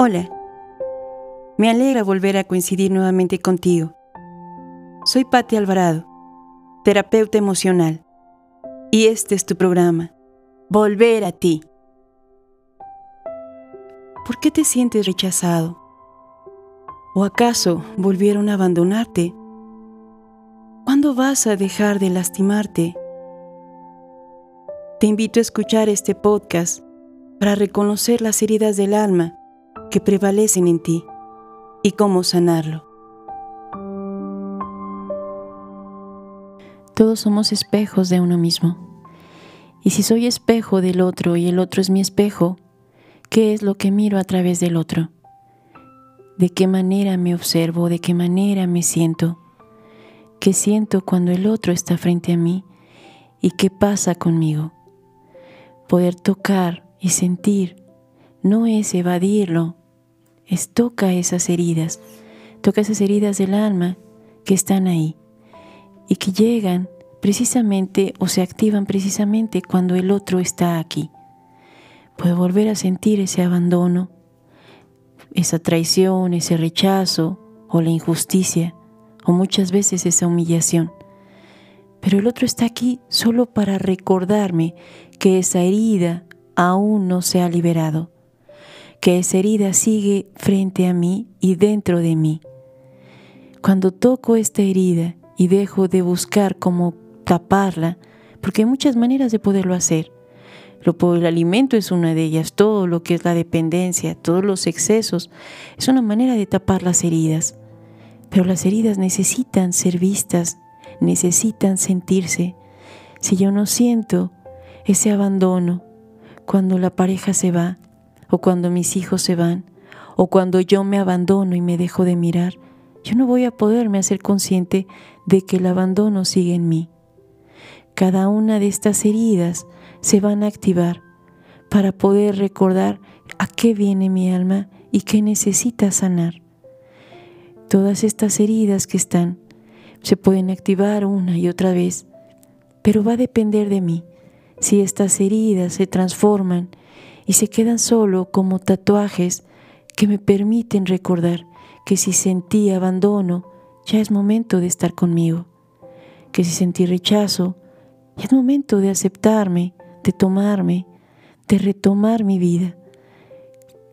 Hola, me alegra volver a coincidir nuevamente contigo. Soy Patti Alvarado, terapeuta emocional, y este es tu programa, Volver a ti. ¿Por qué te sientes rechazado? ¿O acaso volvieron a abandonarte? ¿Cuándo vas a dejar de lastimarte? Te invito a escuchar este podcast para reconocer las heridas del alma que prevalecen en ti y cómo sanarlo. Todos somos espejos de uno mismo. Y si soy espejo del otro y el otro es mi espejo, ¿qué es lo que miro a través del otro? ¿De qué manera me observo? ¿De qué manera me siento? ¿Qué siento cuando el otro está frente a mí? ¿Y qué pasa conmigo? Poder tocar y sentir no es evadirlo, es toca esas heridas, toca esas heridas del alma que están ahí y que llegan precisamente o se activan precisamente cuando el otro está aquí. Puedo volver a sentir ese abandono, esa traición, ese rechazo o la injusticia o muchas veces esa humillación. Pero el otro está aquí solo para recordarme que esa herida aún no se ha liberado que esa herida sigue frente a mí y dentro de mí. Cuando toco esta herida y dejo de buscar cómo taparla, porque hay muchas maneras de poderlo hacer. El alimento es una de ellas, todo lo que es la dependencia, todos los excesos, es una manera de tapar las heridas. Pero las heridas necesitan ser vistas, necesitan sentirse. Si yo no siento ese abandono, cuando la pareja se va, o cuando mis hijos se van, o cuando yo me abandono y me dejo de mirar, yo no voy a poderme hacer consciente de que el abandono sigue en mí. Cada una de estas heridas se van a activar para poder recordar a qué viene mi alma y qué necesita sanar. Todas estas heridas que están se pueden activar una y otra vez, pero va a depender de mí si estas heridas se transforman y se quedan solo como tatuajes que me permiten recordar que si sentí abandono, ya es momento de estar conmigo, que si sentí rechazo, ya es momento de aceptarme, de tomarme, de retomar mi vida.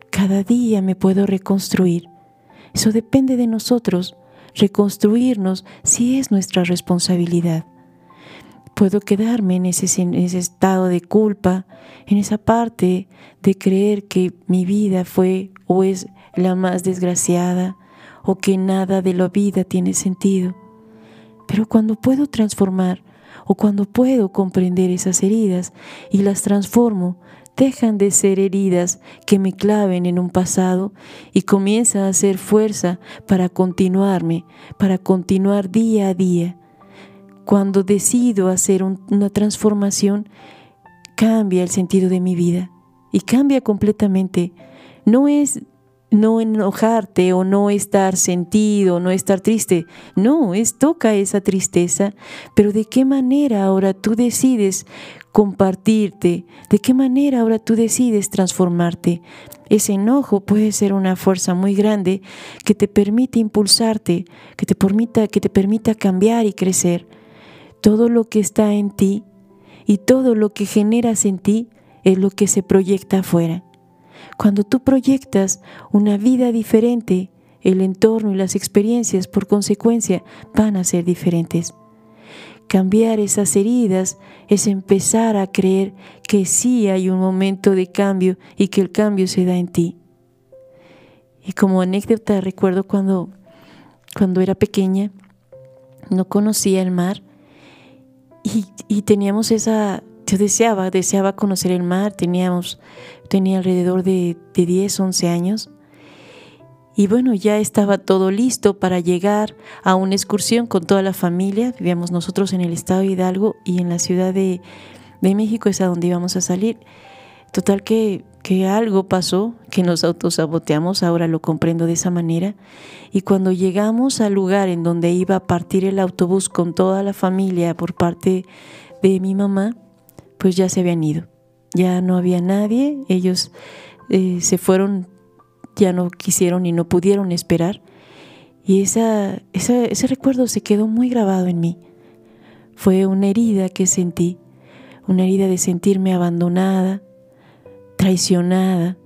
Cada día me puedo reconstruir. Eso depende de nosotros, reconstruirnos si es nuestra responsabilidad puedo quedarme en ese, estado de culpa, en esa parte de creer que mi vida fue o es la más desgraciada o que nada de la vida tiene sentido. Pero cuando puedo transformar o cuando puedo comprender esas heridas y las transformo, dejan de ser heridas que me claven en un pasado y comienza a hacer fuerza para continuarme, para continuar día a día cuando decido hacer una transformación, cambia el sentido de mi vida y cambia completamente. No es no enojarte o no estar sentido, no estar triste. No, es toca esa tristeza, pero de qué manera ahora tú decides compartirte, de qué manera ahora tú decides transformarte. Ese enojo puede ser una fuerza muy grande que te permite impulsarte, que te permita, que te permita cambiar y crecer todo lo que está en ti y todo lo que generas en ti es lo que se proyecta afuera. Cuando tú proyectas una vida diferente, el entorno y las experiencias por consecuencia van a ser diferentes. Cambiar esas heridas es empezar a creer que sí hay un momento de cambio y que el cambio se da en ti. Y como anécdota recuerdo cuando, cuando era pequeña, no conocía el mar y, teníamos esa, yo deseaba, deseaba conocer el mar, teníamos, tenía alrededor de, de 10, 11 años. Y bueno, ya estaba todo listo para llegar a una excursión con toda la familia. Vivíamos nosotros en el estado de Hidalgo y en la ciudad de, de México es a donde íbamos a salir. Total que que algo pasó, que nos autosaboteamos, ahora lo comprendo de esa manera, y cuando llegamos al lugar en donde iba a partir el autobús con toda la familia por parte de mi mamá, pues ya se habían ido, ya no había nadie, ellos eh, se fueron ya no quisieron y no pudieron esperar. Y ese recuerdo se quedó muy grabado en mí. Fue una herida que sentí, una herida de sentirme abandonada, traicionada,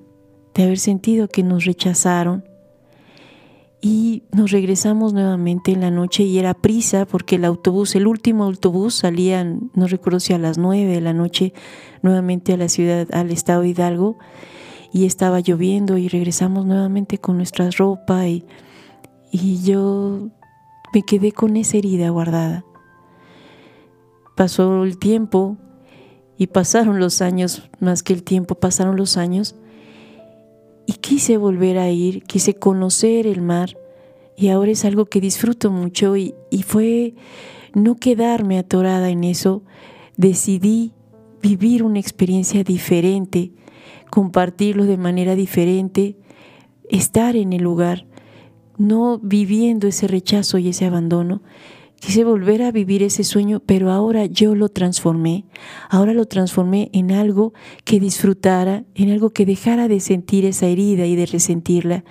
de haber sentido que nos rechazaron. Y nos regresamos nuevamente en la noche y era prisa porque el autobús, el último autobús salía, no recuerdo si a las nueve de la noche, nuevamente a la ciudad, al estado Hidalgo, y estaba lloviendo y regresamos nuevamente con nuestra ropa y, y yo me quedé con esa herida guardada. Pasó el tiempo y pasaron los años, más que el tiempo, pasaron los años y quise volver a ir, quise conocer el mar y ahora es algo que disfruto mucho y, y fue no quedarme atorada en eso, decidí vivir una experiencia diferente, compartirlo de manera diferente, estar en el lugar, no viviendo ese rechazo y ese abandono, Quise volver a vivir ese sueño, pero ahora yo lo transformé. Ahora lo transformé en algo que disfrutara, en algo que dejara de sentir esa herida y de resentirla.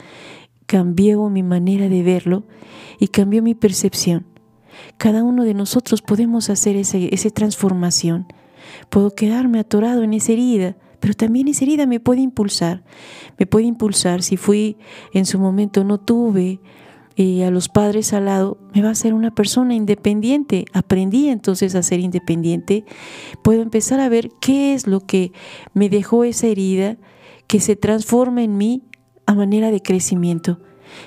Cambió mi manera de verlo y cambió mi percepción. Cada uno de nosotros podemos hacer esa transformación. Puedo quedarme atorado en esa herida, pero también esa herida me puede impulsar. Me puede impulsar si fui en su momento, no tuve y a los padres al lado, me va a ser una persona independiente. Aprendí entonces a ser independiente. Puedo empezar a ver qué es lo que me dejó esa herida que se transforma en mí a manera de crecimiento.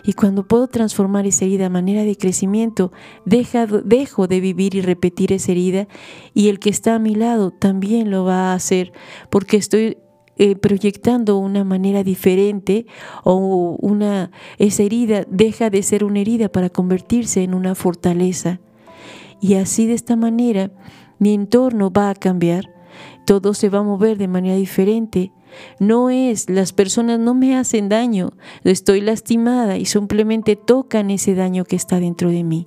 Y cuando puedo transformar esa herida a manera de crecimiento, dejo de vivir y repetir esa herida y el que está a mi lado también lo va a hacer porque estoy eh, proyectando una manera diferente o una esa herida deja de ser una herida para convertirse en una fortaleza. Y así de esta manera mi entorno va a cambiar, todo se va a mover de manera diferente. No es, las personas no me hacen daño, estoy lastimada y simplemente tocan ese daño que está dentro de mí.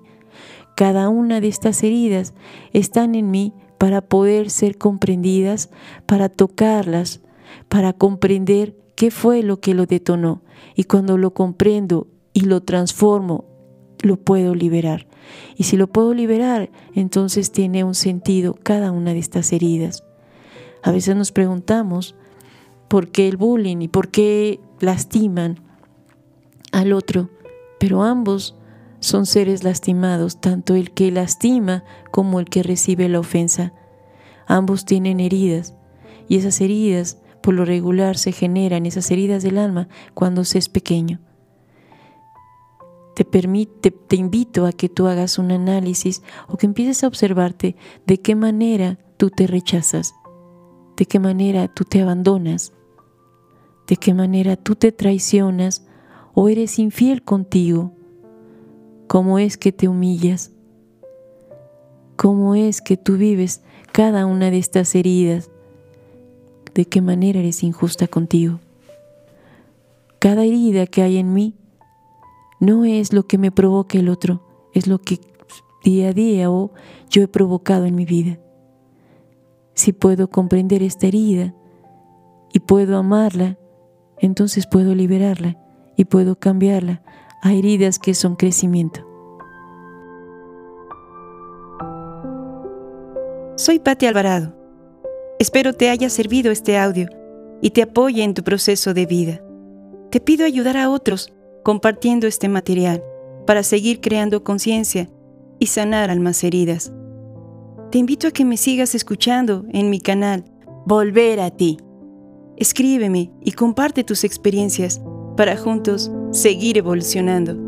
Cada una de estas heridas están en mí para poder ser comprendidas, para tocarlas, para comprender qué fue lo que lo detonó. Y cuando lo comprendo y lo transformo, lo puedo liberar. Y si lo puedo liberar, entonces tiene un sentido cada una de estas heridas. A veces nos preguntamos por qué el bullying y por qué lastiman al otro, pero ambos son seres lastimados, tanto el que lastima como el que recibe la ofensa. Ambos tienen heridas y esas heridas por lo regular se generan esas heridas del alma cuando se es pequeño. Te, permite, te invito a que tú hagas un análisis o que empieces a observarte de qué manera tú te rechazas, de qué manera tú te abandonas, de qué manera tú te traicionas o eres infiel contigo, cómo es que te humillas, cómo es que tú vives cada una de estas heridas de qué manera eres injusta contigo. Cada herida que hay en mí no es lo que me provoca el otro, es lo que día a día o yo he provocado en mi vida. Si puedo comprender esta herida y puedo amarla, entonces puedo liberarla y puedo cambiarla a heridas que son crecimiento. Soy Patti Alvarado Espero te haya servido este audio y te apoye en tu proceso de vida. Te pido ayudar a otros compartiendo este material para seguir creando conciencia y sanar almas heridas. Te invito a que me sigas escuchando en mi canal Volver a ti. Escríbeme y comparte tus experiencias para juntos seguir evolucionando.